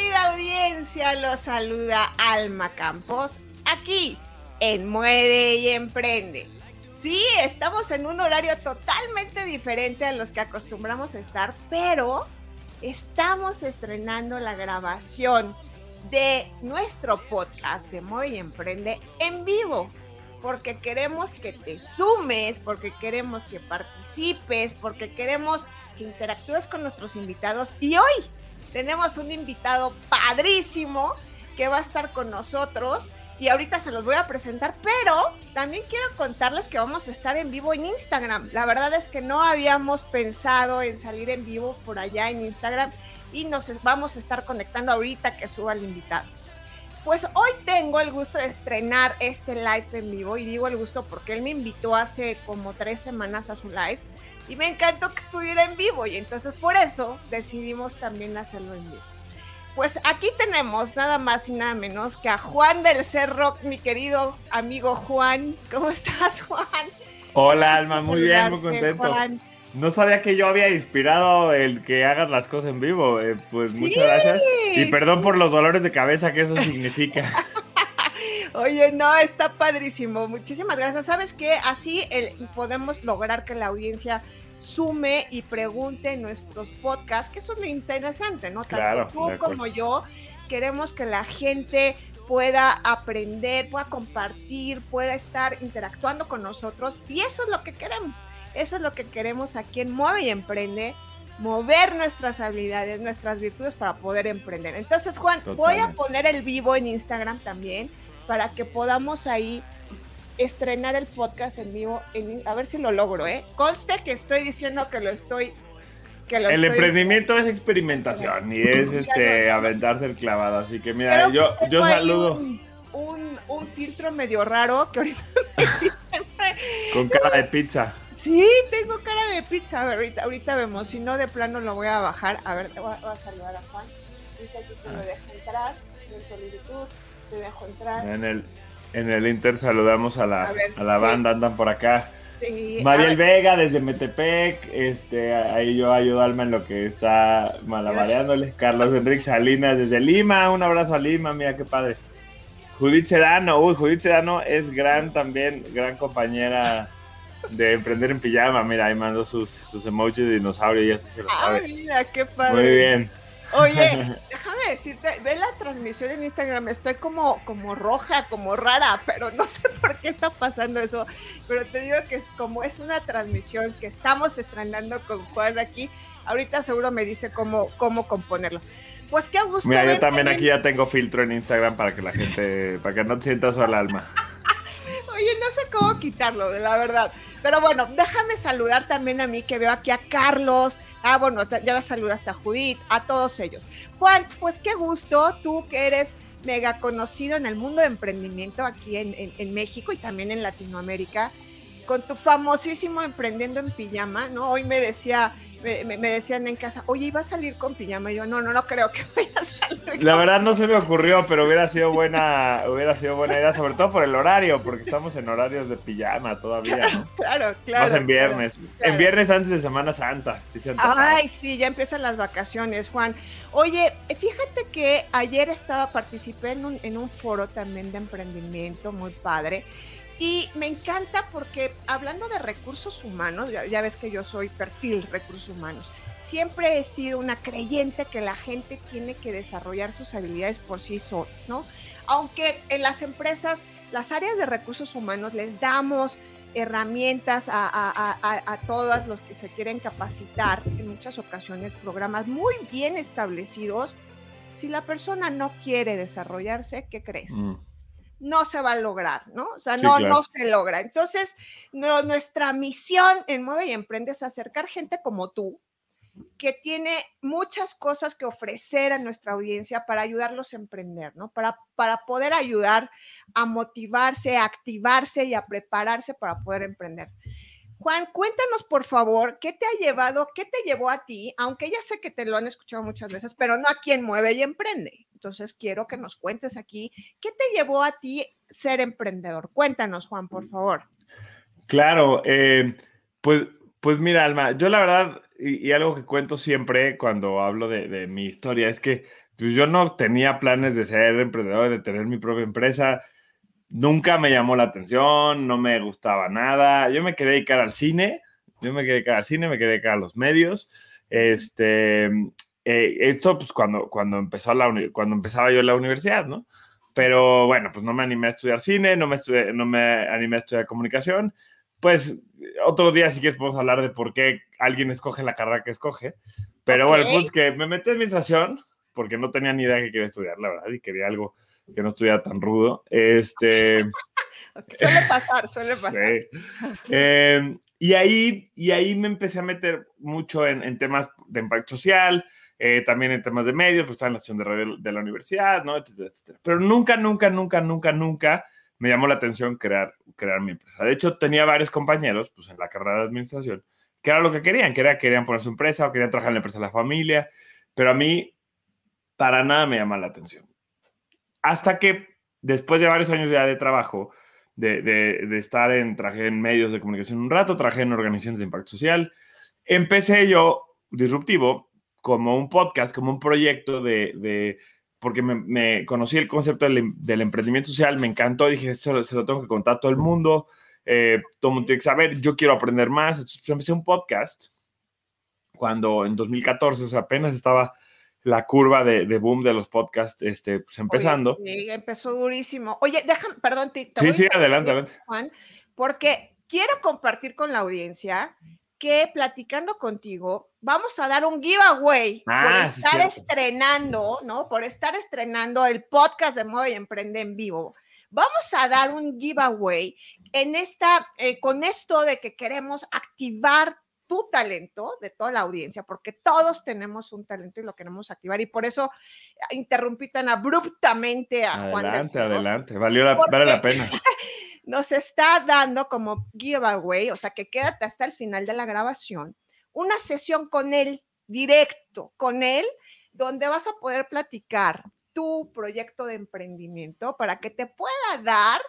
querida audiencia? Los saluda Alma Campos, aquí en Mueve y Emprende. Sí, estamos en un horario totalmente diferente a los que acostumbramos a estar, pero estamos estrenando la grabación de nuestro podcast de Mueve y Emprende en vivo. Porque queremos que te sumes, porque queremos que participes, porque queremos que interactúes con nuestros invitados. Y hoy tenemos un invitado padrísimo que va a estar con nosotros y ahorita se los voy a presentar, pero también quiero contarles que vamos a estar en vivo en Instagram. La verdad es que no habíamos pensado en salir en vivo por allá en Instagram y nos vamos a estar conectando ahorita que suba el invitado. Pues hoy tengo el gusto de estrenar este live en vivo y digo el gusto porque él me invitó hace como tres semanas a su live y me encantó que estuviera en vivo y entonces por eso decidimos también hacerlo en vivo. Pues aquí tenemos nada más y nada menos que a Juan del Cerro, mi querido amigo Juan. ¿Cómo estás, Juan? Hola, Alma, muy bien, muy contento. Juan. No sabía que yo había inspirado el que hagas las cosas en vivo. eh, pues Sí, muchas gracias. Y perdón sí. por los dolores de cabeza que eso significa. Oye, no, está padrísimo. Muchísimas gracias. ¿Sabes qué? Así el- podemos lograr que la audiencia sume y pregunte en nuestros podcasts, que eso es lo interesante, ¿no? Tanto tú como yo queremos que la gente pueda aprender, pueda compartir, pueda estar interactuando con nosotros y eso es lo que queremos. Eso es lo que queremos aquí en Mueve y Emprende, mover nuestras habilidades, nuestras virtudes para poder emprender. Entonces, Juan, voy a poner el vivo en Instagram también para que podamos ahí estrenar el podcast en vivo, en- a ver si lo logro, ¿eh? Conste que estoy diciendo que lo estoy... Que lo El estoy- emprendimiento es experimentación y es este aventarse el clavado. Así que mira, yo, yo saludo Un, un, un filtro medio raro que ahorita... con cara de pizza. Sí, tengo cara de pizza. A ver, ahorita, ahorita vemos. Si no, de plano lo voy a bajar. A ver, voy a, voy a saludar a Juan. Dice aquí que me deja entrar. En solicitud, te dejo entrar. En el, en el Inter saludamos a la, A ver, a la sí. banda, andan por acá. Sí, Mariel Vega desde Metepec, este, ahí yo ayudo a Alma en lo que está malabareándole. Carlos Enrique Salinas desde Lima, un abrazo a Lima, mira qué padre. Judith Sedano, uy, Judith Sedano es gran también, gran compañera de Emprender en Pijama, mira, ahí mandó sus, sus emojis de dinosaurio, ya se lo Ah, sabe. mira, qué padre. Muy bien. Oye, déjame decirte, ve la transmisión en Instagram, estoy como, como roja, como rara, pero no sé por qué está pasando eso. Pero te digo que es como es una transmisión que estamos estrenando con Juan aquí, ahorita seguro me dice cómo, cómo componerlo. Pues qué gusto. Mira, yo también aquí ya tengo filtro en Instagram para que la gente, para que no te sientas sola, Alma. Oye, no sé cómo quitarlo, de la verdad. Pero bueno, déjame saludar también a mí que veo aquí a Carlos. Ah, bueno, ya saludaste a Judith, a todos ellos. Juan, pues qué gusto, tú que eres mega conocido en el mundo de emprendimiento aquí en México y también en Latinoamérica, con tu famosísimo Emprendiendo en Pijama, ¿no? Hoy me decía, me, decían en casa, oye, ¿iba a salir con pijama? Y yo, no, no, no creo que vaya a salir. La verdad no se me ocurrió, pero hubiera sido buena, hubiera sido buena idea, sobre todo por el horario, porque estamos en horarios de pijama todavía, ¿no? Claro, claro. Más en viernes. claro. En viernes antes de Semana Santa. Sí se. Ay, sí, ya empiezan las vacaciones, Juan. Oye, fíjate que ayer estaba, participé en un, en un foro también de emprendimiento muy padre. Y me encanta porque hablando de recursos humanos, ya, ves que yo soy perfil recursos humanos, siempre he sido una creyente que la gente tiene que desarrollar sus habilidades por sí sola, ¿no? Aunque en las empresas, las áreas de recursos humanos les damos herramientas a, a, a, a, a todos los que se quieren capacitar, en muchas ocasiones programas muy bien establecidos. Si la persona no quiere desarrollarse, ¿qué crees? Mm. No se va a lograr, ¿no? O sea, Sí, no, claro. no se logra. Entonces, no- nuestra misión en Mueve y Emprende es acercar gente como tú, que tiene muchas cosas que ofrecer a nuestra audiencia para ayudarlos a emprender, ¿no? Para, para poder ayudar a motivarse, a activarse y a prepararse para poder emprender. Juan, cuéntanos por favor, ¿qué te ha llevado, qué te llevó a ti, aunque ya sé que te lo han escuchado muchas veces, pero no a quien mueve y emprende? Entonces quiero que nos cuentes aquí, ¿qué te llevó a ti ser emprendedor? Cuéntanos, Juan, por favor. Claro, eh, pues, pues mira, Alma, yo la verdad, y, algo que cuento siempre cuando hablo de, de mi historia, es que pues, yo no tenía planes de ser emprendedor, de tener mi propia empresa nunca me llamó la atención, no me gustaba nada. Yo me quería dedicar al cine, yo me quería dedicar al cine, me quería dedicar a los medios. Este, eh, esto pues cuando, cuando, empezó la cuando empezaba yo en la universidad, ¿no? Pero bueno, pues no me animé a estudiar cine, no me, estudié, no me animé a estudiar comunicación. Pues otro día, si quieres, podemos hablar de por qué alguien escoge la carrera que escoge. Pero okay. bueno, pues que me metí en administración porque no tenía ni idea que quería estudiar, la verdad, y quería algo que no estuviera tan rudo. Este. suele pasar, suele pasar. Eh, y, ahí, y ahí me empecé a meter mucho en, en temas de impacto social, eh, también en temas de medios, pues estaba en la acción de radio de la universidad, ¿no? Etcétera, etcétera. Pero nunca, nunca, nunca, nunca, nunca me llamó la atención crear, crear mi empresa. De hecho, tenía varios compañeros, pues en la carrera de administración, que era lo que querían, que era querían poner su empresa o querían trabajar en la empresa de la familia, pero a mí para nada me llama la atención. Hasta que después de varios años de trabajo, de, estar en, trabajé en medios de comunicación un rato, trabajé en organizaciones de impacto social, empecé yo, disruptivo, como un podcast, como un proyecto de, porque me, conocí el concepto del, del, emprendimiento social, me encantó, dije, eso se lo tengo que contar a todo el mundo, eh, todo el mundo tiene que saber, yo quiero aprender más, entonces empecé un podcast cuando en 2014, o sea, apenas estaba la curva de, de, boom de los podcasts este, pues, empezando. Oye, sí, empezó durísimo. Oye, déjame, perdón, te, te Sí, sí, adelante, adelante. Juan, porque quiero compartir con la audiencia que platicando contigo vamos a dar un giveaway ah, por estar sí, estrenando, ¿no? Por estar estrenando el podcast de Mueve y Emprende en vivo. Vamos a dar un giveaway en esta, eh, con esto de que queremos activar tu talento de toda la audiencia, porque todos tenemos un talento y lo queremos activar. Y por eso interrumpí tan abruptamente a adelante, Juan. Adelante, adelante, valió la, vale la pena. Nos está dando como giveaway, o sea que quédate hasta el final de la grabación, una sesión con él, directo con él, donde vas a poder platicar tu proyecto de emprendimiento para que te pueda dar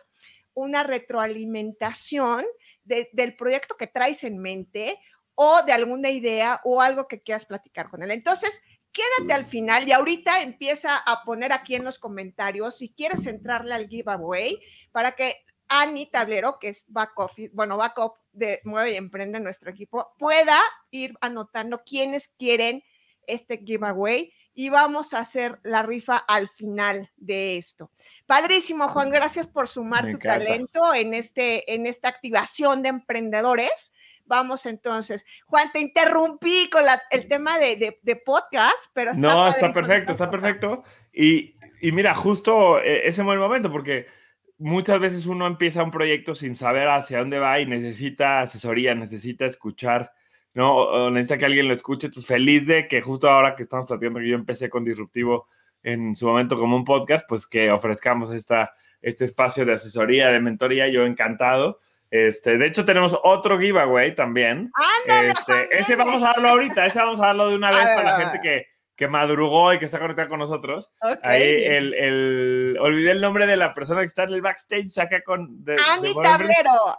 una retroalimentación de, del proyecto que traes en mente o de alguna idea o algo que quieras platicar con él. Entonces, quédate al final y ahorita empieza a poner aquí en los comentarios si quieres entrarle al giveaway para que Ani Tablero, que es back office, bueno, backup de Mueve y Emprende nuestro equipo, pueda ir anotando quiénes quieren este giveaway y vamos a hacer la rifa al final de esto. Padrísimo, Juan, gracias por sumar Me tu encanta. talento en, este, en esta activación de emprendedores. Vamos entonces. Juan, te interrumpí con la, el tema de, de, de, podcast, pero está No, está perfecto, está perfecto. Y, y mira, justo eh, ese el momento, porque muchas veces uno empieza un proyecto sin saber hacia dónde va y necesita asesoría, necesita escuchar, ¿no? O necesita que alguien lo escuche. Entonces, feliz de que justo ahora que estamos platicando que yo empecé con Disruptivo en su momento como un podcast, pues que ofrezcamos esta, este espacio de asesoría, de mentoría, yo encantado. Este, de hecho, tenemos otro giveaway también. Ándale, este, ese vamos a darlo ahorita, ese vamos a darlo de una vez ver, para la gente que, que madrugó y que está conectada con nosotros. Okay, Ahí el, el, olvidé el nombre de la persona que está en el backstage acá con... De, Ani de Tablero.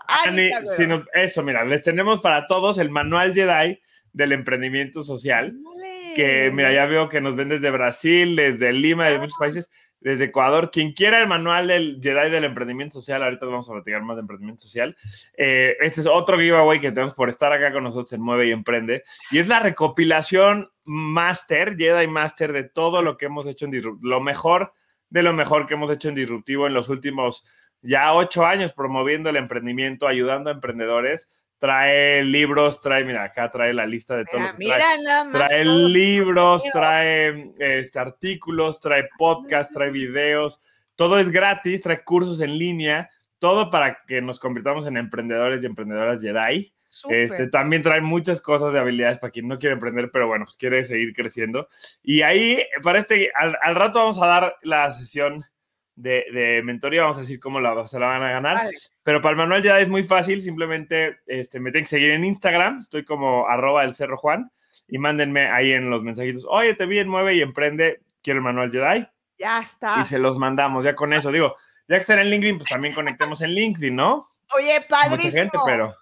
Si nos, eso, mira, les tenemos para todos el manual Jedi del emprendimiento social. Vale. Que, mira, ya veo que nos ven desde Brasil, desde Lima, de muchos países desde Ecuador. Quien quiera el manual del Jedi del emprendimiento social, ahorita vamos a platicar más de emprendimiento social. Eh, este es otro giveaway que tenemos por estar acá con nosotros en Mueve y Emprende. Y es la recopilación Master, Jedi Master, de todo lo que hemos hecho en Disruptivo. Lo mejor de lo mejor que hemos hecho en Disruptivo en los últimos ya ocho años promoviendo el emprendimiento, ayudando a emprendedores trae libros, trae, mira, acá trae la lista de todo mira, lo que trae. Mira, nada más trae libros, trae este, artículos, trae podcast, trae videos, todo es gratis, trae cursos en línea, todo para que nos convirtamos en emprendedores y emprendedoras Jedi. Súper. Este, también trae muchas cosas de habilidades para quien no quiere emprender, pero bueno, pues quiere seguir creciendo. Y ahí, para este, al, al rato vamos a dar la sesión de, de mentoría, vamos a decir cómo la, se la van a ganar. Vale. Pero para el manual ya es muy fácil, simplemente este, me tienen que seguir en Instagram, estoy como arroba el cerro Juan, y mándenme ahí en los mensajitos, oye, te vi en Mueve y Emprende, quiero el manual Jedi, Ya está. y se los mandamos, ya con eso, digo, ya que están en LinkedIn, pues también conectemos en LinkedIn, ¿no? Oye, Mucha padrísimo. gente, pero,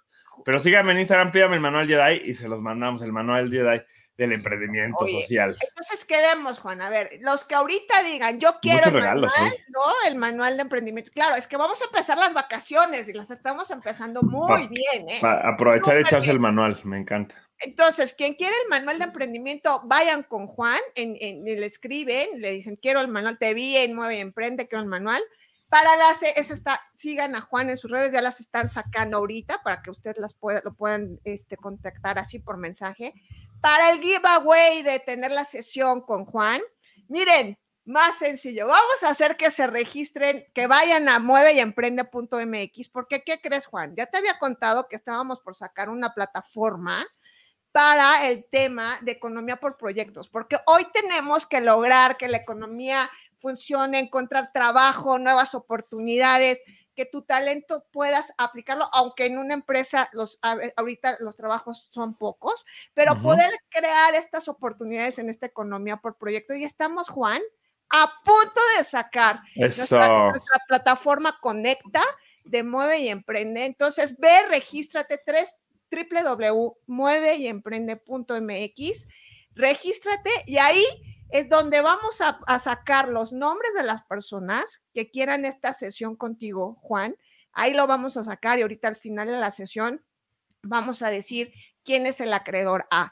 pero síganme en Instagram, pídame el manual Jedi y se los mandamos, el manual Jedi del emprendimiento Oye, social. Entonces quedemos, Juan. A ver, los que ahorita digan, yo quiero el regalos manual. ¿no? El manual de emprendimiento. Claro, es que vamos a empezar las vacaciones y las estamos empezando muy Pa- bien, ¿eh? Para aprovechar y echarse bien. el manual, me encanta. Entonces, quien quiere el manual de emprendimiento, vayan con Juan, en, en- le escriben, le dicen, quiero el manual, te vi en Mueve y Emprende, quiero el manual. Para las, eso está, sigan a Juan en sus redes, ya las están sacando ahorita para que ustedes las pueda, lo puedan este, contactar así por mensaje. Para el giveaway de tener la sesión con Juan, miren, más sencillo, vamos a hacer que se registren, que vayan a mueve y emprende.mx, porque ¿qué crees, Juan? Ya te había contado que estábamos por sacar una plataforma para el tema de economía por proyectos, porque hoy tenemos que lograr que la economía funcione, encontrar trabajo, nuevas oportunidades, que tu talento puedas aplicarlo, aunque en una empresa los ahorita los trabajos son pocos, pero poder crear estas oportunidades en esta economía por proyecto. Y estamos, Juan, a punto de sacar nuestra, nuestra plataforma Conecta de Mueve y Emprende. Entonces, ve, regístrate tres www.mueveyemprende.mx, regístrate y ahí es donde vamos a, a sacar los nombres de las personas que quieran esta sesión contigo, Juan. Ahí lo vamos a sacar y ahorita al final de la sesión vamos a decir quién es el acreedor A.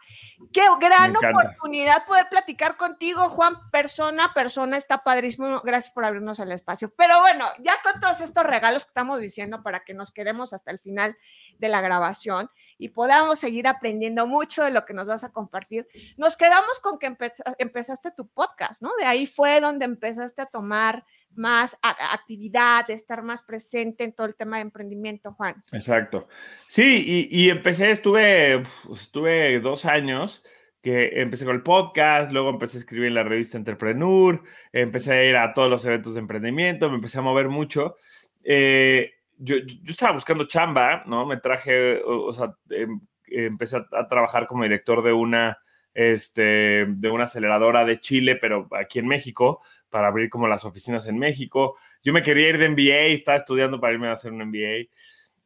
Qué gran oportunidad poder platicar contigo, Juan, persona a persona, está padrísimo. Gracias por abrirnos el espacio. Pero bueno, ya con todos estos regalos que estamos diciendo para que nos quedemos hasta el final de la grabación y podamos seguir aprendiendo mucho de lo que nos vas a compartir, nos quedamos con que empeza- empezaste tu podcast, ¿no? De ahí fue donde empezaste a tomar más actividad, estar más presente en todo el tema de emprendimiento, Juan. Exacto. Sí, y, y empecé, estuve, estuve dos años que empecé con el podcast, luego empecé a escribir en la revista Entrepreneur, empecé a ir a todos los eventos de emprendimiento, me empecé a mover mucho. Eh, yo, yo estaba buscando chamba, ¿no? Me traje, o, o sea, em- empecé a, a trabajar como director de una, este, de una aceleradora de Chile, pero aquí en México, para abrir como las oficinas en México. Yo me quería ir de MBA, estaba estudiando para irme a hacer un MBA.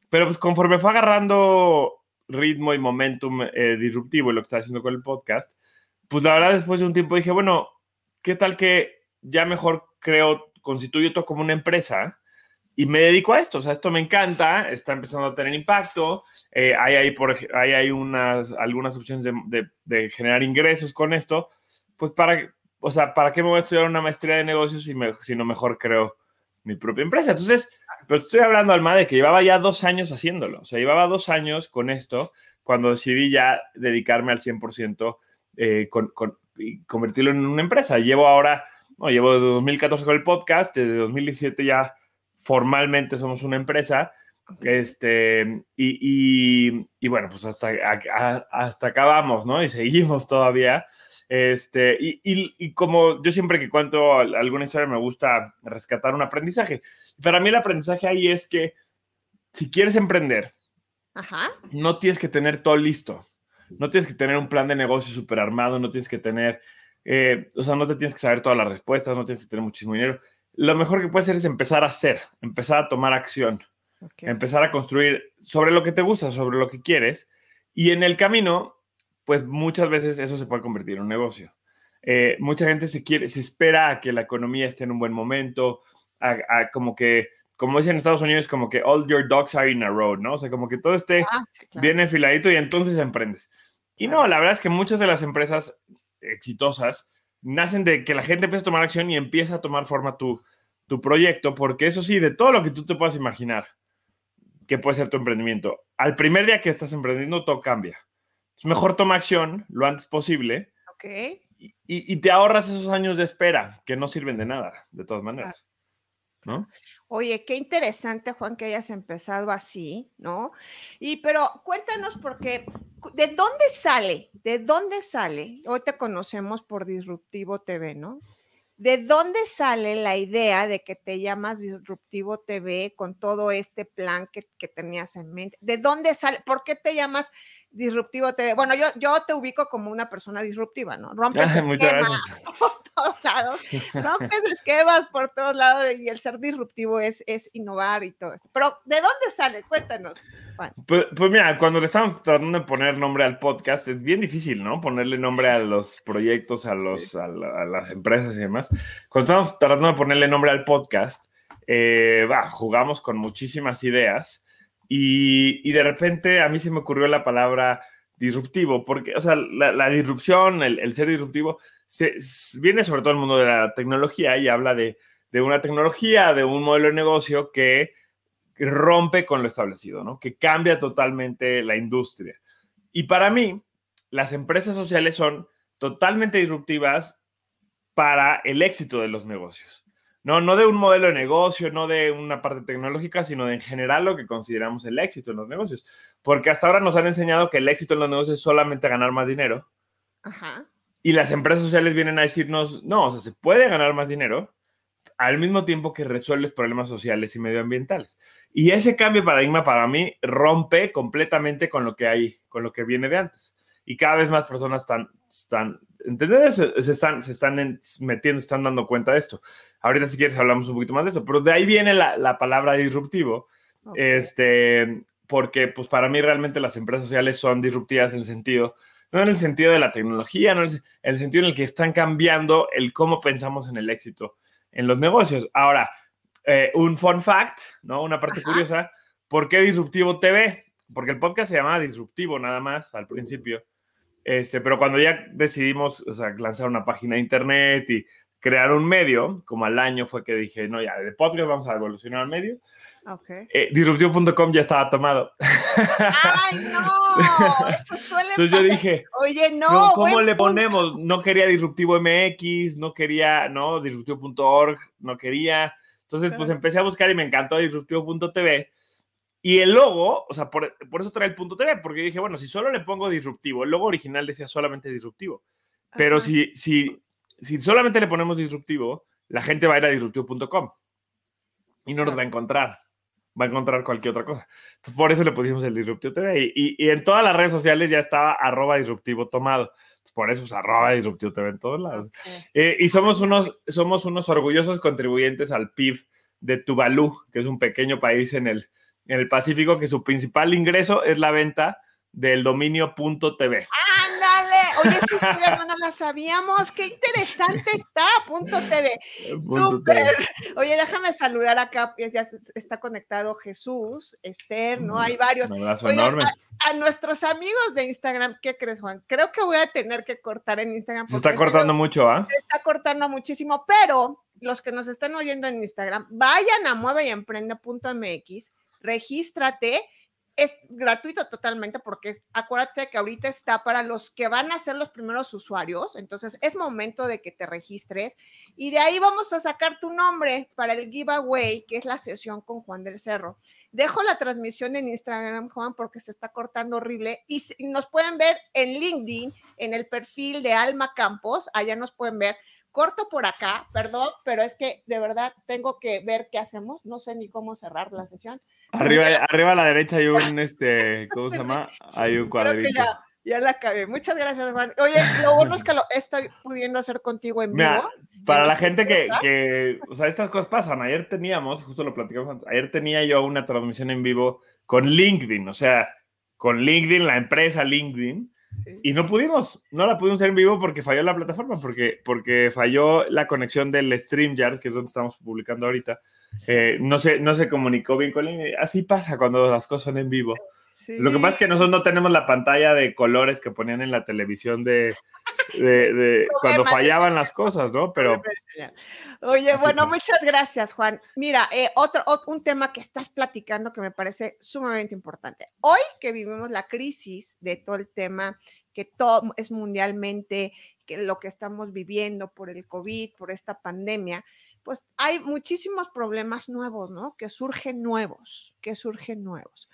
Pero pues conforme fue agarrando ritmo y momentum eh, disruptivo y lo que estaba haciendo con el podcast, pues la verdad después de un tiempo dije, bueno, ¿qué tal que ya mejor creo, constituyo esto como una empresa y me dedico a esto? O sea, esto me encanta, está empezando a tener impacto, eh, hay, ahí por, hay, hay unas, algunas opciones de, de- de generar ingresos con esto, pues para, o sea, ¿para qué me voy a estudiar una maestría de negocios si, me, si no mejor creo mi propia empresa? Entonces, pero estoy hablando, Alma, de que llevaba ya dos años haciéndolo. O sea, llevaba dos años con esto cuando decidí ya dedicarme al 100% eh, con, con- y convertirlo en una empresa. Llevo ahora, no, llevo desde 2014 con el podcast, desde 2017 ya formalmente somos una empresa. Este, y, y- y bueno, pues hasta, a- hasta acá vamos, ¿no? Y seguimos todavía. Este, y, y- y como yo siempre que cuento al- alguna historia me gusta rescatar un aprendizaje. Para mí el aprendizaje ahí es que si quieres emprender, Ajá. no tienes que tener todo listo. No tienes que tener un plan de negocio súper armado, no tienes que tener, eh, o sea, no te tienes que saber todas las respuestas, no tienes que tener muchísimo dinero. Lo mejor que puedes hacer es empezar a hacer, empezar a tomar acción, empezar a construir sobre lo que te gusta, sobre lo que quieres. Y en el camino, pues muchas veces eso se puede convertir en un negocio. Eh, mucha gente se quiere, se espera a que la economía esté en un buen momento, a, a como que, como dicen en Estados Unidos, como que all your dogs are in a row, ¿no? O sea, como que todo esté Ah, sí, claro. bien enfiladito y entonces emprendes. Y no, la verdad es que muchas de las empresas exitosas nacen de que la gente empieza a tomar acción y empieza a tomar forma tu, tu proyecto, porque eso sí, de todo lo que tú te puedas imaginar que puede ser tu emprendimiento, al primer día que estás emprendiendo todo cambia. Es mejor toma acción lo antes posible y- y te ahorras esos años de espera que no sirven de nada, de todas maneras. ¿No? Oye, qué interesante, Juan, que hayas empezado así, ¿no? Y pero cuéntanos porque ¿de dónde sale? ¿De dónde sale? Hoy te conocemos por Disruptivo TV, ¿no? ¿De dónde sale la idea de que te llamas Disruptivo TV con todo este plan que, que tenías en mente? ¿De dónde sale? ¿Por qué te llamas Disruptivo TV? Bueno, yo, yo te ubico como una persona disruptiva, ¿no? Rompes muchas esquemas lados, rompes esquemas por todos lados y el ser disruptivo es, es innovar y todo esto. Pero, ¿de dónde sale? Cuéntanos, Juan. Pues, pues mira, cuando le estamos tratando de poner nombre al podcast, es bien difícil, ¿no? Ponerle nombre a los proyectos, a, los, a, la- a las empresas y demás. Cuando estamos tratando de ponerle nombre al podcast, eh, va, jugamos con muchísimas ideas y, y de repente a mí se me ocurrió la palabra disruptivo, porque, o sea, la, la disrupción, el, ser disruptivo, se- viene sobre todo el mundo de la tecnología y habla de, de una tecnología, de un modelo de negocio que rompe con lo establecido, ¿no? Que cambia totalmente la industria. Y para mí, las empresas sociales son totalmente disruptivas para el éxito de los negocios. No, no de un modelo de negocio, no de una parte tecnológica, sino de en general lo que consideramos el éxito en los negocios. Porque hasta ahora nos han enseñado que el éxito en los negocios es solamente ganar más dinero. Ajá. Y las empresas sociales vienen a decirnos, no, o sea, se puede ganar más dinero al mismo tiempo que resuelves problemas sociales y medioambientales. Y ese cambio de paradigma para mí rompe completamente con lo que hay, con lo que viene de antes. Y cada vez más personas están, están ¿entendés? Se, se están, se están en- metiendo, se están dando cuenta de esto. Ahorita si quieres hablamos un poquito más de eso, pero de ahí viene la, la palabra disruptivo, ok. este, porque pues para mí realmente las empresas sociales son disruptivas en el sentido, no en el sentido de la tecnología, no en el, en el sentido en el que están cambiando el cómo pensamos en el éxito en los negocios. Ahora, eh, un fun fact, ¿no? Una parte Ajá. curiosa, ¿por qué Disruptivo TV? Porque el podcast se llamaba Disruptivo nada más al principio. Este, pero cuando ya decidimos o sea, lanzar una página de internet y crear un medio, como al año fue que dije, no, ya, de podcast vamos a evolucionar al medio. Ok. Eh, disruptivo.com ya estaba tomado. ¡Ay, no! Eso suele Entonces yo dije, Oye, no. ¿cómo, le punto. ponemos? No quería Disruptivo MX, no quería, no, disruptivo.org, no quería. Entonces, pues empecé a buscar y me encantó disruptivo.tv. Y el logo, o sea, por, por eso trae el punto TV, porque dije, bueno, si solo le pongo disruptivo, el logo original decía solamente disruptivo. Pero Ajá. si, si, si solamente le ponemos disruptivo, la gente va a ir a disruptivo.com y no nos va a encontrar. Va a encontrar cualquier otra cosa. Entonces, por eso le pusimos el disruptivo TV. Y, y- y en todas las redes sociales ya estaba arroba disruptivo tomado. Entonces, por eso es arroba disruptivo TV en todos lados. Ok. Eh, y somos unos, somos unos orgullosos contribuyentes al PIB de Tuvalu, que es un pequeño país en el, en el Pacífico, que su principal ingreso es la venta del dominio .tv. Ándale. Oye, sí, mira, no nos la sabíamos. Qué interesante está. Punto TV. Punto Súper. TV. Oye, déjame saludar acá. pues, Ya está conectado Jesús, Esther, ¿no? Hay varios. Un abrazo Oigan, enorme. A nuestros amigos de Instagram, ¿qué crees, Juan? Creo que voy a tener que cortar en Instagram. Se está cortando mucho, ¿ah? se está cortando muchísimo, pero los que nos están oyendo en Instagram, vayan a mueveyemprende.mx, regístrate, es gratuito totalmente porque acuérdate que ahorita está para los que van a ser los primeros usuarios, entonces es momento de que te registres y de ahí vamos a sacar tu nombre para el giveaway, que es la sesión con Juan del Cerro. Dejo la transmisión en Instagram, Juan, porque se está cortando horrible y nos pueden ver en LinkedIn, en el perfil de Alma Campos, allá nos pueden ver corto por acá, perdón, pero es que de verdad tengo que ver qué hacemos. No sé ni cómo cerrar la sesión. Arriba, arriba a la derecha hay un, este, ¿cómo se llama? Hay un Creo que cuadrito. ya, ya la acabé. Muchas gracias, Juan. Oye, lo bueno es que lo estoy pudiendo hacer contigo en vivo. Mira, para la gente que, que, o sea, estas cosas pasan. Ayer teníamos, justo lo platicamos antes, ayer tenía yo una transmisión en vivo con LinkedIn, o sea, con LinkedIn, la empresa LinkedIn, y no pudimos, no la pudimos hacer en vivo porque falló la plataforma, porque, porque falló la conexión del StreamYard, que es donde estamos publicando ahorita. Eh, no, se, no se comunicó bien con LinkedIn. Así pasa cuando las cosas son en vivo. Sí. Lo que pasa es que nosotros no tenemos la pantalla de colores que ponían en la televisión de, de- de cuando fallaban las cosas, ¿no? Pero Oye, bueno, pasa. muchas gracias, Juan. Mira, eh, otro, ot- un tema que estás platicando que me parece sumamente importante. Hoy que vivimos la crisis de todo el tema que todo es mundialmente, que lo que estamos viviendo por el COVID, por esta pandemia, pues hay muchísimos problemas nuevos, ¿no? Que surgen nuevos, que surgen nuevos.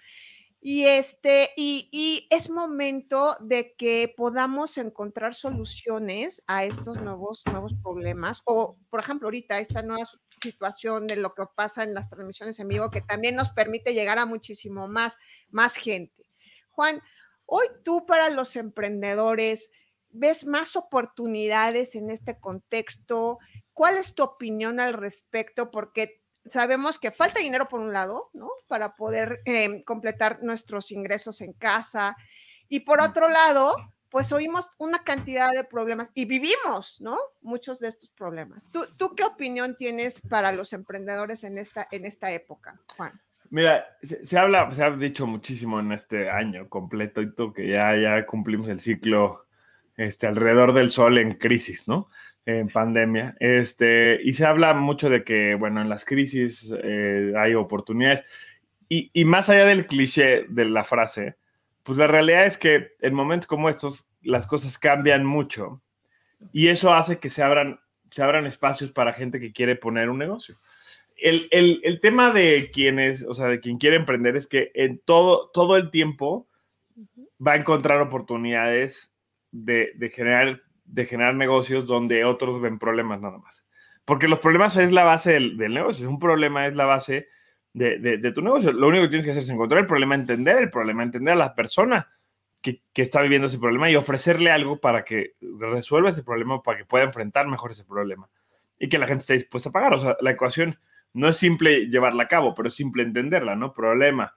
Y, este, y, es momento de que podamos encontrar soluciones a estos nuevos, nuevos problemas. O, por ejemplo, ahorita esta nueva situación de lo que pasa en las transmisiones en vivo, que también nos permite llegar a muchísimo más, más gente. Juan, hoy tú para los emprendedores, ¿ves más oportunidades en este contexto? ¿Cuál es tu opinión al respecto? Porque sabemos que falta dinero por un lado, ¿no? Para poder eh, completar nuestros ingresos en casa. Y por otro lado, pues oímos una cantidad de problemas y vivimos, ¿no? Muchos de estos problemas. ¿Tú, tú qué opinión tienes para los emprendedores en esta, en esta época, Juan? Mira, se, se, habla, se ha dicho muchísimo en este año completo y tú que ya, ya cumplimos el ciclo este, alrededor del sol en crisis, ¿no? En pandemia. Este, y se habla mucho de que, bueno, en las crisis eh, hay oportunidades. Y, y, más allá del cliché de la frase, pues la realidad es que en momentos como estos las cosas cambian mucho y eso hace que se abran, se abran espacios para gente que quiere poner un negocio. El, el, el tema de quienes, o sea, de quien quiere emprender es que en todo, todo el tiempo va a encontrar oportunidades de, de, generar, de generar negocios donde otros ven problemas nada más. Porque los problemas es la base del, del negocio, un problema es la base de, de, de, tu negocio. Lo único que tienes que hacer es encontrar el problema, entender el problema, entender a la persona que, que, está viviendo ese problema y ofrecerle algo para que resuelva ese problema, para que pueda enfrentar mejor ese problema y que la gente esté dispuesta a pagar. O sea, la ecuación no es simple llevarla a cabo, pero es simple entenderla, ¿no? Problema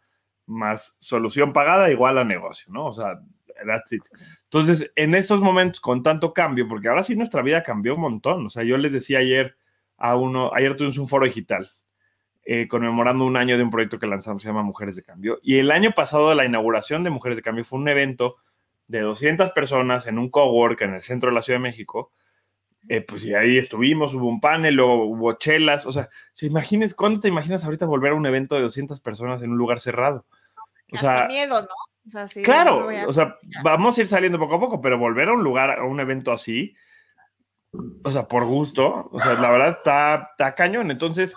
más solución pagada igual a negocio, ¿no? O sea, that's it. Entonces, en estos momentos con tanto cambio, porque ahora sí nuestra vida cambió un montón. O sea, yo les decía ayer a uno, ayer tuvimos un foro digital eh, conmemorando un año de un proyecto que lanzamos, se llama Mujeres de Cambio. Y el año pasado, la inauguración de Mujeres de Cambio fue un evento de 200 personas en un cowork en el centro de la Ciudad de México. Eh, pues y ahí estuvimos, hubo un panel, luego hubo chelas. O sea, ¿se imagines, ¿cuándo te imaginas ahorita volver a un evento de 200 personas en un lugar cerrado? O sea, miedo, ¿no? O sea, sí, claro, o sea, vamos a ir saliendo poco a poco, pero volver a un lugar, a un evento así, o sea, por gusto, o sea, la verdad está, está cañón. Entonces,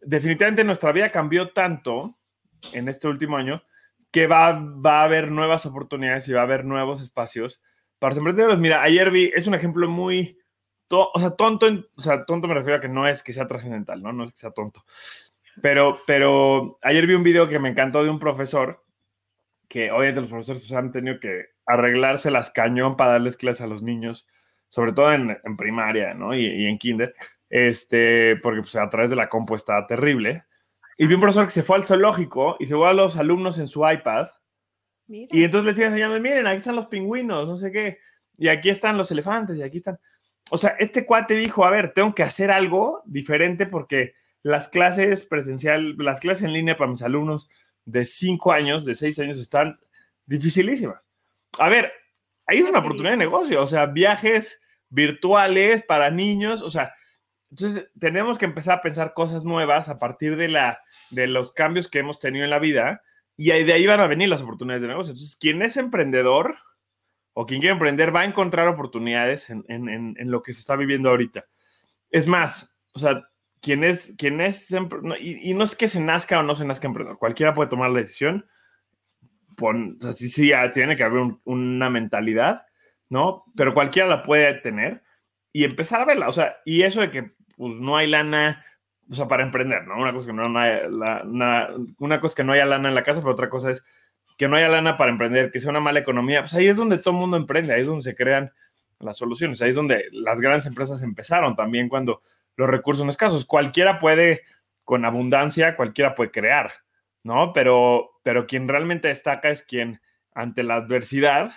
definitivamente nuestra vida cambió tanto en este último año que va, va a haber nuevas oportunidades y va a haber nuevos espacios para los emprendedores. Mira, ayer vi, es un ejemplo muy, to, o sea, tonto, o sea, tonto me refiero a que no es que sea trascendental, ¿no? No es que sea tonto. Pero, pero ayer vi un video que me encantó de un profesor que obviamente los profesores pues, han tenido que arreglarse las cañón para darles clases a los niños, sobre todo en, en primaria, ¿no? Y, y en kinder este, porque pues, a través de la compu está terrible. Y vi un profesor que se fue al zoológico y se fue a los alumnos en su iPad. Mira. Y entonces les iba enseñando, miren, aquí están los pingüinos, no sé qué. Y aquí están los elefantes y aquí están. O sea, este cuate dijo, a ver, tengo que hacer algo diferente porque las clases presencial, las clases en línea para mis alumnos de 5 años, de 6 años, están dificilísimas. A ver, ahí es una oportunidad de negocio, o sea, viajes virtuales para niños, o sea, entonces, tenemos que empezar a pensar cosas nuevas a partir de, la, de los cambios que hemos tenido en la vida y de ahí van a venir las oportunidades de negocio. Entonces, quien es emprendedor o quien quiere emprender va a encontrar oportunidades en, en, en, en lo que se está viviendo ahorita. Es más, o sea, quien es, quien es y, y, no es que se nazca o no se nazca emprendedor, cualquiera puede tomar la decisión. Pon, o sea, sí, sí, tiene que haber un, una mentalidad, ¿no? Pero cualquiera la puede tener y empezar a verla. O sea, y eso de que pues no hay lana, o sea, para emprender, ¿no? Una cosa que no, hay, la, na, una cosa que no haya lana en la casa, pero otra cosa es que no haya lana para emprender, que sea una mala economía, pues ahí es donde todo el mundo emprende, ahí es donde se crean las soluciones, ahí es donde las grandes empresas empezaron también cuando los recursos son escasos. Cualquiera puede, con abundancia, cualquiera puede crear, ¿no? Pero, pero quien realmente destaca es quien ante la adversidad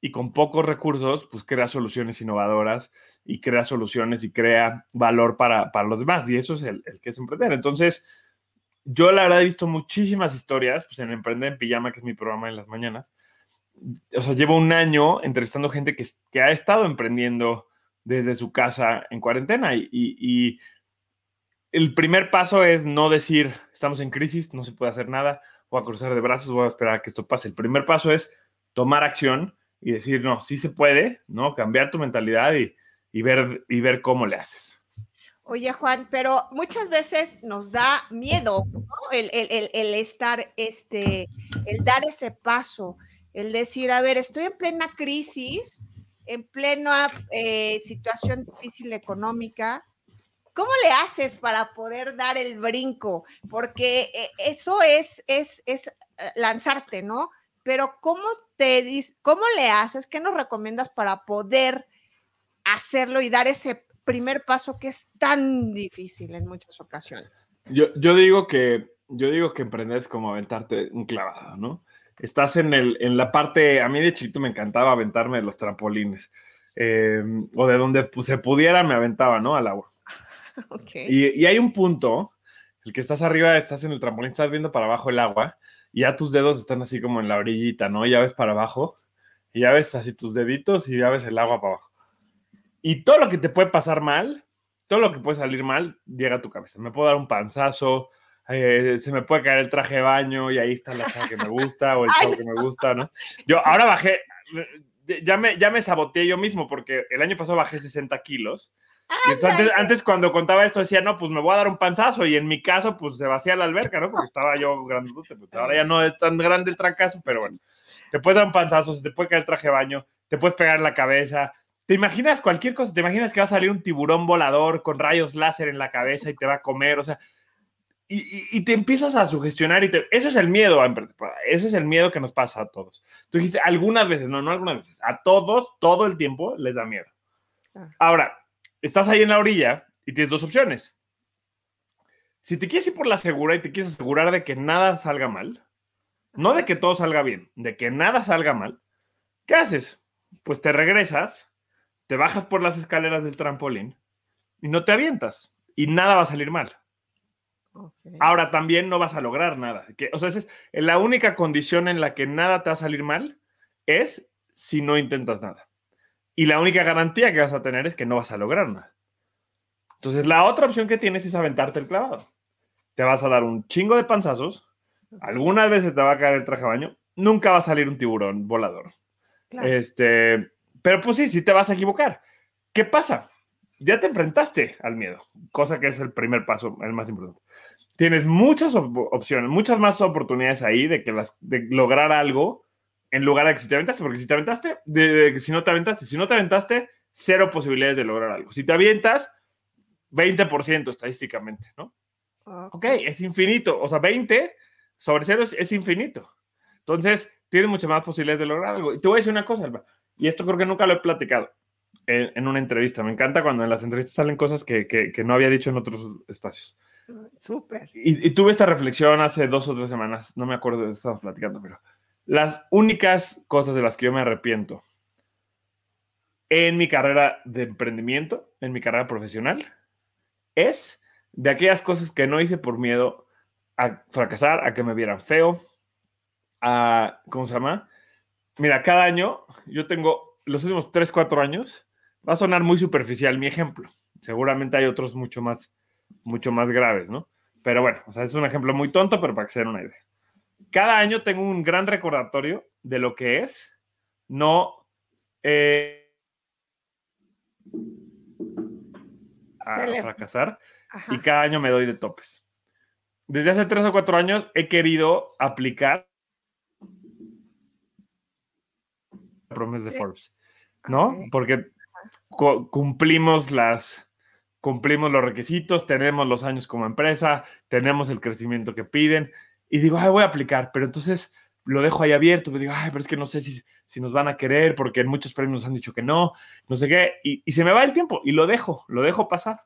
y con pocos recursos, pues crea soluciones innovadoras y crea soluciones y crea valor para, para los demás. Y eso es el, el, que es emprender. Entonces, yo la verdad he visto muchísimas historias, pues en Emprender en Pijama, que es mi programa en las mañanas. O sea, llevo un año entrevistando gente que, que ha estado emprendiendo desde su casa en cuarentena. Y, el primer paso es no decir, estamos en crisis, no se puede hacer nada, o a cruzar de brazos, voy a esperar a que esto pase. El primer paso es tomar acción y decir, no, sí se puede, ¿no? Cambiar tu mentalidad y, ver, y ver cómo le haces. Oye, Juan, pero muchas veces nos da miedo, el- el estar, este, el dar ese paso, el decir, a ver, estoy en plena crisis, en plena eh, situación difícil económica. ¿Cómo le haces para poder dar el brinco? Porque eh, eso es, es, es eh, lanzarte, ¿no? Pero ¿cómo te cómo le haces? ¿Qué nos recomiendas para poder hacerlo y dar ese primer paso que es tan difícil en muchas ocasiones? Yo, yo digo que yo digo que emprender es como aventarte un clavado, ¿no? Estás en, el, en la parte, a mí de chiquito me encantaba aventarme de los trampolines, eh, o de donde pues, se pudiera me aventaba, ¿no? Al agua. Y, y hay un punto, el que estás arriba, estás en el trampolín, estás viendo para abajo el agua, y ya tus dedos están así como en la orillita, ¿no? Y ya ves para abajo, y ya ves así tus deditos, y ya ves el agua para abajo. Y todo lo que te puede pasar mal, todo lo que puede salir mal, llega a tu cabeza. Me puedo dar un panzazo, eh, se me puede caer el traje de baño, y ahí está la chava que me gusta, o el chavo que me gusta, ¿no? Yo ahora bajé, eh, ya me, ya me saboteé yo mismo, porque el año pasado bajé 60 kilos. Y entonces antes, antes cuando contaba esto decía, no, pues me voy a dar un panzazo y en mi caso pues se vacía la alberca, ¿no? Porque estaba yo grandote, pues ahora ya no es tan grande el trancazo, pero bueno, te puedes dar un panzazo, se te puede caer el traje de baño, te puedes pegar en la cabeza, te imaginas cualquier cosa, te imaginas que va a salir un tiburón volador con rayos láser en la cabeza y te va a comer, o sea, y, y- y te empiezas a sugestionar y te, eso es el miedo, ese es el miedo que nos pasa a todos. Tú dijiste, algunas veces, no, no algunas veces, a todos, todo el tiempo les da miedo. Ah. Ahora, estás ahí en la orilla y tienes dos opciones. Si te quieres ir por la segura y te quieres asegurar de que nada salga mal, no de que todo salga bien, de que nada salga mal, ¿qué haces? Pues te regresas, te bajas por las escaleras del trampolín y no te avientas y nada va a salir mal. Ahora también no vas a lograr nada. Que, o sea, esa es la única condición en la que nada te va a salir mal es si no intentas nada. Y la única garantía que vas a tener es que no vas a lograr nada. Entonces, la otra opción que tienes es aventarte el clavado. Te vas a dar un chingo de panzazos. Algunas veces te va a caer el traje de baño. Nunca va a salir un tiburón volador. Claro. Este, pero pues sí, sí te vas a equivocar. ¿Qué pasa? Ya te enfrentaste al miedo, cosa que es el primer paso, el más importante. Tienes muchas op- opciones, muchas más oportunidades ahí de que las, de lograr algo en lugar de que si te aventaste, porque si te aventaste, de, de que si no te aventaste, si no te aventaste, cero posibilidades de lograr algo. Si te avientas, 20% estadísticamente, ¿no? Ok, es infinito. O sea, 20 sobre 0 es, es infinito. Entonces, tienes muchas más posibilidades de lograr algo. Y te voy a decir una cosa, Alba, y esto creo que nunca lo he platicado en, en una entrevista. Me encanta cuando en las entrevistas salen cosas que, que- que no había dicho en otros espacios. Súper. Y, y tuve esta reflexión hace dos o tres semanas, no me acuerdo de estaba platicando, pero las únicas cosas de las que yo me arrepiento en mi carrera de emprendimiento, en mi carrera profesional, es de aquellas cosas que no hice por miedo a fracasar, a que me vieran feo, a, ¿cómo se llama? Mira, cada año, yo tengo los últimos 3, 4 años, va a sonar muy superficial mi ejemplo. Seguramente hay otros mucho más, mucho más graves, ¿no? Pero bueno, o sea, es un ejemplo muy tonto, pero para que se den una idea. Cada año tengo un gran recordatorio de lo que es no eh, a le- fracasar Ajá. y cada año me doy de topes. Desde hace tres o cuatro años he querido aplicar promesa de Sí. Forbes, ¿no? Ok. Porque cumplimos las cumplimos los requisitos, tenemos los años como empresa, tenemos el crecimiento que piden y digo, ay, voy a aplicar, pero entonces lo dejo ahí abierto, me digo, ay, pero es que no sé si, si nos van a querer porque en muchos premios nos han dicho que no, no sé qué, y, y se me va el tiempo y lo dejo, lo dejo pasar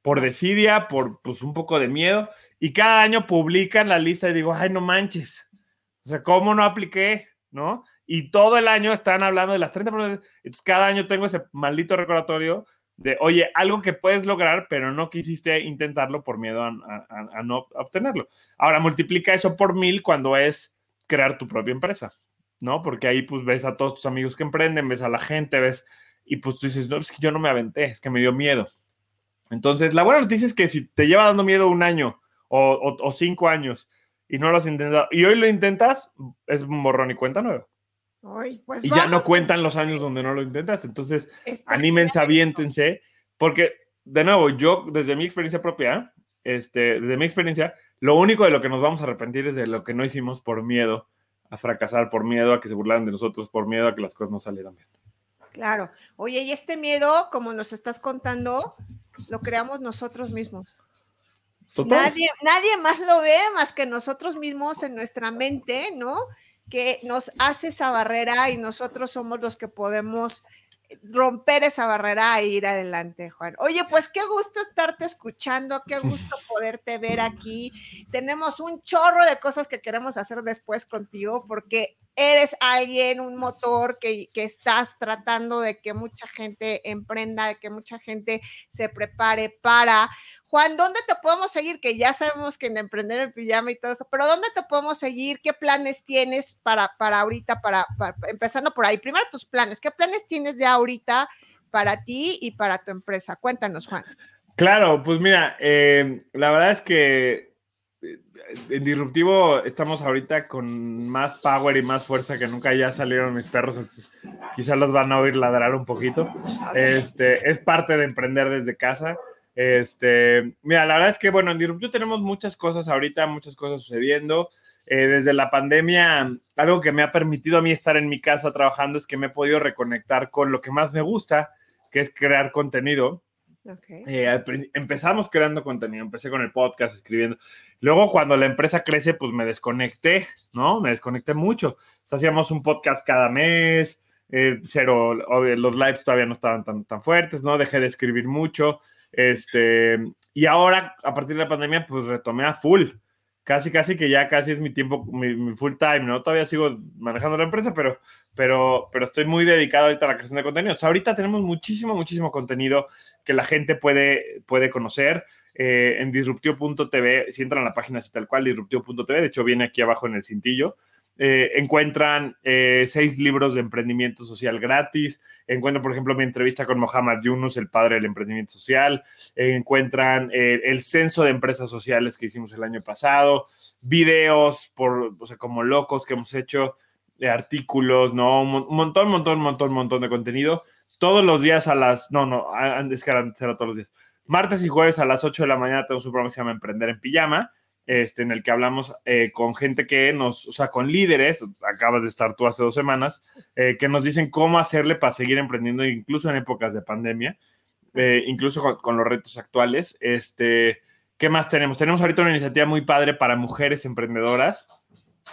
por desidia, por pues un poco de miedo, y cada año publican la lista y digo, ay, no manches, o sea, ¿cómo no apliqué? ¿No? Y todo el año están hablando de las 30 promesas, entonces cada año tengo ese maldito recordatorio de, oye, algo que puedes lograr, pero no quisiste intentarlo por miedo a, no obtenerlo. Ahora, multiplica eso por mil cuando es crear tu propia empresa, ¿no? Porque ahí pues ves a todos tus amigos que emprenden, ves a la gente, ves, y pues tú dices, no, es que yo no me aventé, es que me dio miedo. Entonces, la buena noticia es que si te lleva dando miedo un año o cinco años y no lo has intentado, y hoy lo intentas, es un borrón y cuenta nueva. Pues y ya no cuentan los años donde no lo intentas. Entonces, está anímense, genial. aviéntense, porque, de nuevo, yo, desde mi experiencia propia, este, desde mi experiencia, lo único de lo que nos vamos a arrepentir es de lo que no hicimos por miedo a fracasar, por miedo a que se burlaran de nosotros, por miedo a que las cosas no salieran bien. Claro. Oye, y este miedo, como nos estás contando, lo creamos nosotros mismos. Total. Nadie, nadie más lo ve más que nosotros mismos en nuestra mente, ¿no? Que nos hace esa barrera y nosotros somos los que podemos romper esa barrera e ir adelante, Juan. Oye, pues qué gusto estarte escuchando, qué gusto poderte ver aquí. Tenemos un chorro de cosas que queremos hacer después contigo porque eres alguien, un motor que, que estás tratando de que mucha gente emprenda, de que mucha gente se prepare para. Juan, ¿dónde te podemos seguir? Que ya sabemos que en Emprender en Pijama y todo eso, pero ¿dónde te podemos seguir? ¿Qué planes tienes para, para ahorita, para, para- empezando por ahí? Primero tus planes, ¿qué planes tienes ya ahorita para ti y para tu empresa? Cuéntanos, Juan. Claro, pues mira, eh, la verdad es que en Disruptivo estamos ahorita con más power y más fuerza que nunca. Ya salieron mis perros, entonces quizás los van a oír ladrar un poquito. Este, es parte de emprender desde casa. Este, mira, la verdad es que, bueno, en Disruptivo tenemos muchas cosas ahorita, muchas cosas sucediendo. Eh, desde la pandemia, algo que me ha permitido a mí estar en mi casa trabajando es que me he podido reconectar con lo que más me gusta, que es crear contenido. Ok. Eh, empezamos creando contenido, empecé con el podcast, escribiendo. Luego, cuando la empresa crece, pues me desconecté, ¿no? Me desconecté mucho. Hacíamos un podcast cada mes, eh, cero, de- los lives todavía no estaban tan, tan fuertes, ¿no? Dejé de escribir mucho. Este, y ahora, a partir de la pandemia, pues retomé a full. Casi, casi que ya casi es mi tiempo, mi, full time, ¿no? Todavía sigo manejando la empresa, pero, pero, pero estoy muy dedicado ahorita a la creación de contenido. O ahorita tenemos muchísimo, muchísimo contenido que la gente puede, puede conocer eh, en disruptivo.tv. Si entran a la página así tal cual, disruptivo.tv, de hecho viene aquí abajo en el cintillo. Eh, encuentran eh, seis libros de emprendimiento social gratis. Encuentran, por ejemplo, mi entrevista con Mohamed Yunus, el padre del emprendimiento social. Encuentran eh, el censo de empresas sociales que hicimos el año pasado. Videos por, o sea, como locos que hemos hecho. eh, artículos, ¿no? Un mon- un montón, montón, montón, montón de contenido todos los días a las. No, no, es que era todos los días. Martes y jueves a las 8 de la mañana tenemos un programa que se llama Emprender en Pijama, este, en el que hablamos eh, con gente que nos, o sea, con líderes, acabas de estar tú hace dos semanas, eh, que nos dicen cómo hacerle para seguir emprendiendo, incluso en épocas de pandemia, eh, incluso con, los retos actuales. Este, ¿Qué más tenemos? Tenemos ahorita una iniciativa muy padre para mujeres emprendedoras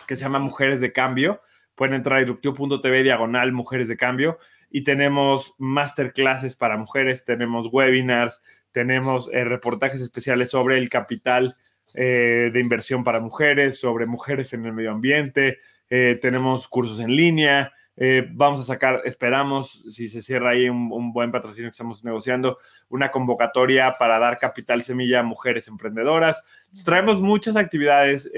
que se llama Mujeres de Cambio. Pueden entrar a disruptivo.tv diagonal Mujeres de Cambio y tenemos masterclasses para mujeres, tenemos webinars, tenemos reportajes especiales sobre el capital eh, de inversión para mujeres, sobre mujeres en el medio ambiente, eh, tenemos cursos en línea, eh, vamos a sacar, esperamos, si se cierra ahí un, buen patrocinio que estamos negociando, una convocatoria para dar capital semilla a mujeres emprendedoras. Traemos muchas actividades.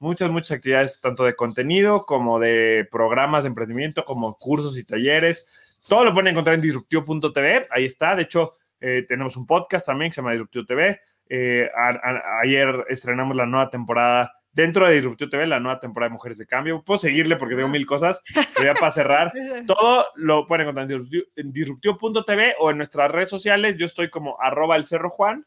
muchas, muchas actividades, tanto de contenido como de programas de emprendimiento, como cursos y talleres. Todo lo pueden encontrar en disruptivo.tv, ahí está. De hecho, tenemos un podcast también que se llama Disruptivo TV. Eh, a- a- ayer estrenamos la nueva temporada dentro de Disruptivo TV, la nueva temporada de Mujeres de Cambio. Puedo seguirle porque tengo mil cosas, pero ya para cerrar, todo lo pueden encontrar en disruptivo.tv o en nuestras redes sociales. Yo estoy como arroba el cerro Juan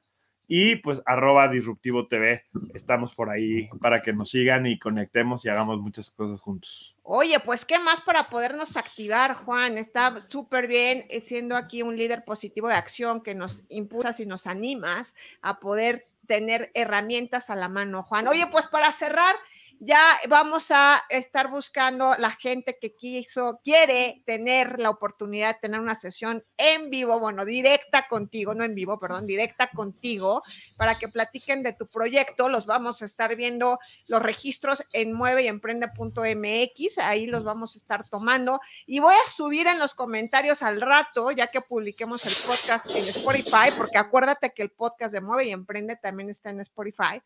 y pues arroba disruptivo TV. Estamos por ahí para que nos sigan y conectemos y hagamos muchas cosas juntos. Oye, pues qué más para podernos activar, Juan. Está súper bien eh, siendo aquí un líder positivo de acción que nos impulsas y nos animas a poder tener herramientas a la mano, Juan. Oye, pues para cerrar, ya vamos a estar buscando la gente que quiso, quiere tener la oportunidad de tener una sesión en vivo, bueno, directa contigo, no en vivo, perdón, directa contigo, para que platiquen de tu proyecto. Los vamos a estar viendo los registros en mueveyemprende.mx, ahí los vamos a estar tomando y voy a subir en los comentarios al rato, ya que publiquemos el podcast en Spotify, porque acuérdate que el podcast de Mueve y Emprende también está en Spotify.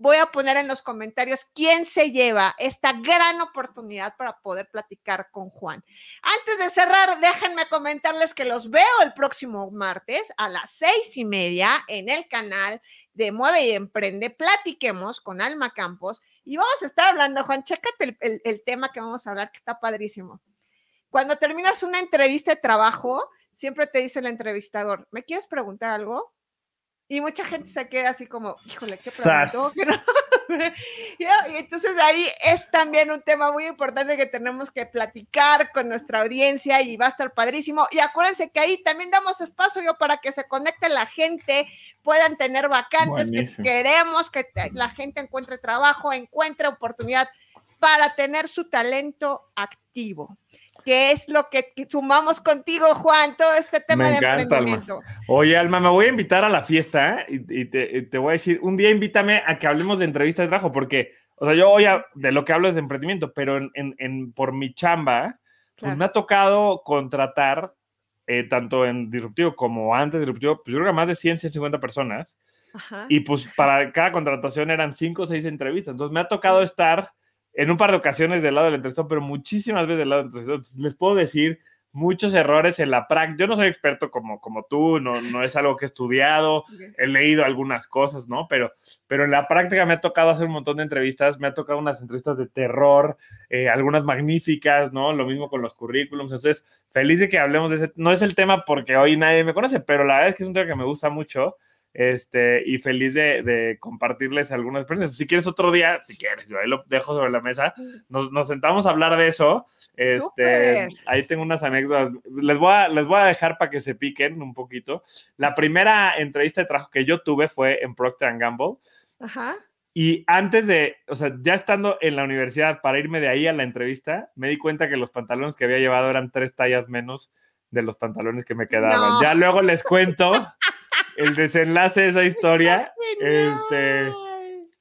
Voy a poner en los comentarios quién se lleva esta gran oportunidad para poder platicar con Juan. Antes de cerrar, déjenme comentarles que los veo el próximo martes a las seis y media en el canal de Mueve y Emprende. Platiquemos con Alma Campos y vamos a estar hablando, Juan, chécate el, el- tema que vamos a hablar, que está padrísimo. Cuando terminas una entrevista de trabajo, siempre te dice el entrevistador, ¿me quieres preguntar algo? Y mucha gente se queda así como, híjole, ¿qué preguntó? ¿Qué no?" Ya, y entonces ahí es también un tema muy importante que tenemos que platicar con nuestra audiencia y va a estar padrísimo. Y acuérdense que ahí también damos espacio para que se conecte la gente, puedan tener vacantes, que queremos que la gente encuentre trabajo, encuentre oportunidad para tener su talento activo. Que es lo que, sumamos contigo, Juan, todo este tema Me de encanta, Alma. emprendimiento. Oye, Alma, me voy a invitar a la fiesta ¿eh? y, y te, y te voy a decir, un día invítame a que hablemos de entrevistas de trabajo, porque, o sea, yo hoy a- de lo que hablo es de emprendimiento, pero en, en- en- por mi chamba, pues Claro. me ha tocado contratar, eh, tanto en Disruptivo como antes de Disruptivo, pues yo creo que más de 100, 150 personas, Ajá. y pues para cada contratación eran 5 o 6 entrevistas, entonces me ha tocado estar en un par de ocasiones del lado del entrevistado, pero muchísimas veces del lado del entrevistado. Les puedo decir muchos errores en la práctica. Yo no soy experto como, como tú, no, no es algo que he estudiado, he leído algunas cosas, ¿no? Pero, pero en la práctica me ha tocado hacer un montón de entrevistas, me ha tocado unas entrevistas de terror, eh, algunas magníficas, ¿no? Lo mismo con los currículums. Entonces, feliz de que hablemos de ese. No es el tema porque hoy nadie me conoce, pero la verdad es que es un tema que me gusta mucho. Este, y feliz de, de compartirles algunas experiencias. Si quieres otro día, si quieres, yo ahí lo dejo sobre la mesa, nos, nos sentamos a hablar de eso. Este, ahí tengo unas anécdotas. Les voy a, les voy a dejar para que se piquen un poquito. La primera entrevista de trabajo que yo tuve fue en Procter Gamble. Ajá. Y antes de, o sea, ya estando en la universidad para irme de ahí a la entrevista, me di cuenta que los pantalones que había llevado eran tres tallas menos de los pantalones que me quedaban. No. Ya luego les cuento el desenlace de esa historia. Este.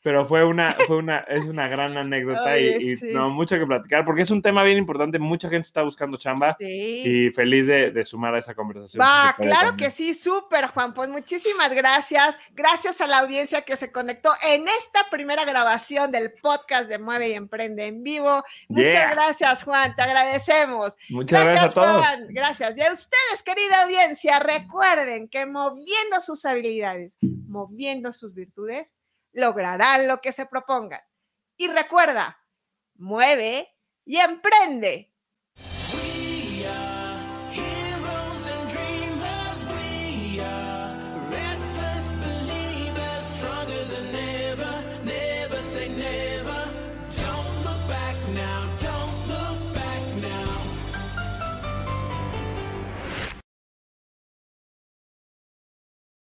Pero fue una, fue una, es una gran anécdota y- Oye, y, sí. no, mucho que platicar, porque es un tema bien importante, mucha gente está buscando chamba Sí. y feliz de, de sumar a esa conversación. Va, claro también. que sí, súper, Juan. Pues muchísimas gracias. Gracias a la audiencia que se conectó en esta primera grabación del podcast de Mueve y Emprende en vivo. Muchas Yeah. gracias, Juan. Te agradecemos. Muchas gracias, a todos. Juan. Gracias. Y a ustedes, querida audiencia, recuerden que moviendo sus habilidades, moviendo sus virtudes, lograrán lo que se propongan. Y recuerda, mueve y emprende.